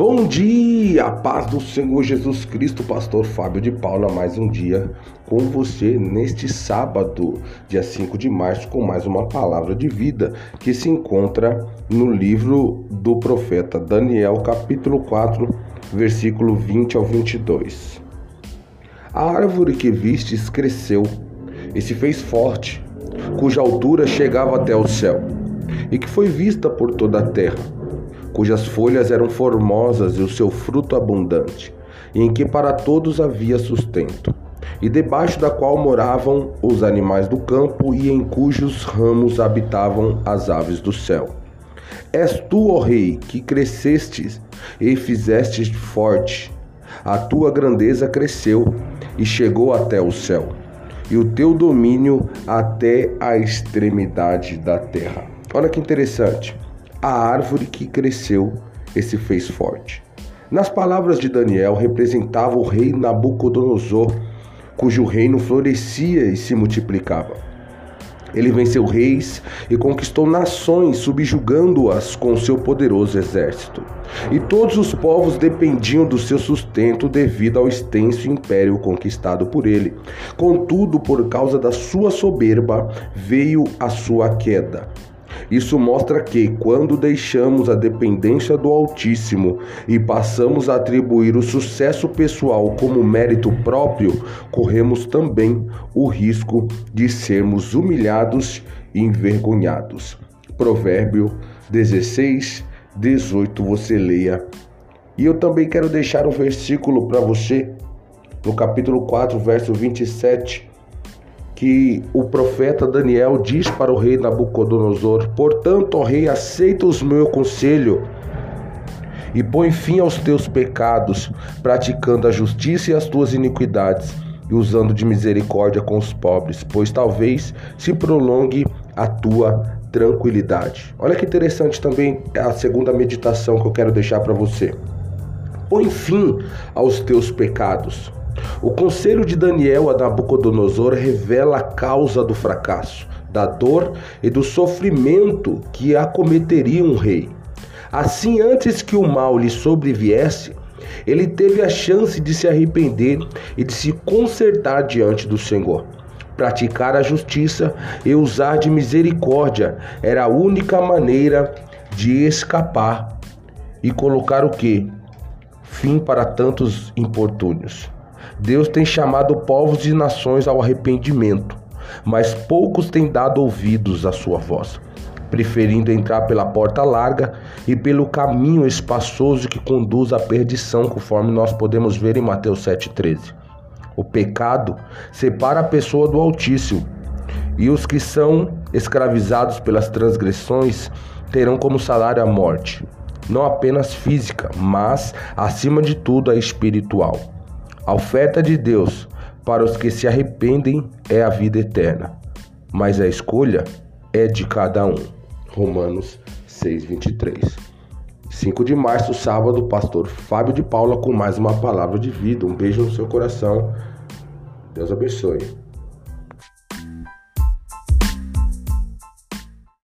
Bom dia, paz do Senhor Jesus Cristo, pastor Fábio de Paula, mais um dia com você neste sábado, dia 5 de março, com mais uma palavra de vida que se encontra no livro do profeta Daniel, capítulo 4, versículo 20 ao 22. A árvore que vistes cresceu e se fez forte, cuja altura chegava até o céu, e que foi vista por toda a terra cujas folhas eram formosas e o seu fruto abundante, e em que para todos havia sustento, e debaixo da qual moravam os animais do campo e em cujos ramos habitavam as aves do céu. És tu, ó Rei, que crescestes e fizeste forte. A tua grandeza cresceu e chegou até o céu, e o teu domínio até a extremidade da terra. Olha que interessante a árvore que cresceu e se fez forte. Nas palavras de Daniel, representava o rei Nabucodonosor, cujo reino florescia e se multiplicava. Ele venceu reis e conquistou nações, subjugando-as com seu poderoso exército. E todos os povos dependiam do seu sustento devido ao extenso império conquistado por ele. Contudo, por causa da sua soberba, veio a sua queda. Isso mostra que, quando deixamos a dependência do Altíssimo e passamos a atribuir o sucesso pessoal como mérito próprio, corremos também o risco de sermos humilhados e envergonhados. Provérbio 16, 18, você leia. E eu também quero deixar um versículo para você, no capítulo 4, verso 27 que o profeta Daniel diz para o rei Nabucodonosor: Portanto, ó rei, aceita os meu conselho e põe fim aos teus pecados, praticando a justiça e as tuas iniquidades, e usando de misericórdia com os pobres, pois talvez se prolongue a tua tranquilidade. Olha que interessante também a segunda meditação que eu quero deixar para você. Põe fim aos teus pecados. O conselho de Daniel a Nabucodonosor revela a causa do fracasso, da dor e do sofrimento que acometeria um rei. Assim, antes que o mal lhe sobreviesse, ele teve a chance de se arrepender e de se consertar diante do Senhor. Praticar a justiça e usar de misericórdia era a única maneira de escapar e colocar o que? Fim para tantos importúnios. Deus tem chamado povos e nações ao arrependimento, mas poucos têm dado ouvidos à sua voz, preferindo entrar pela porta larga e pelo caminho espaçoso que conduz à perdição, conforme nós podemos ver em Mateus 7,13. O pecado separa a pessoa do Altíssimo, e os que são escravizados pelas transgressões terão como salário a morte, não apenas física, mas, acima de tudo, a espiritual. A oferta de Deus para os que se arrependem é a vida eterna, mas a escolha é de cada um. Romanos 6:23. 5 de março, sábado, pastor Fábio de Paula com mais uma palavra de vida. Um beijo no seu coração. Deus abençoe.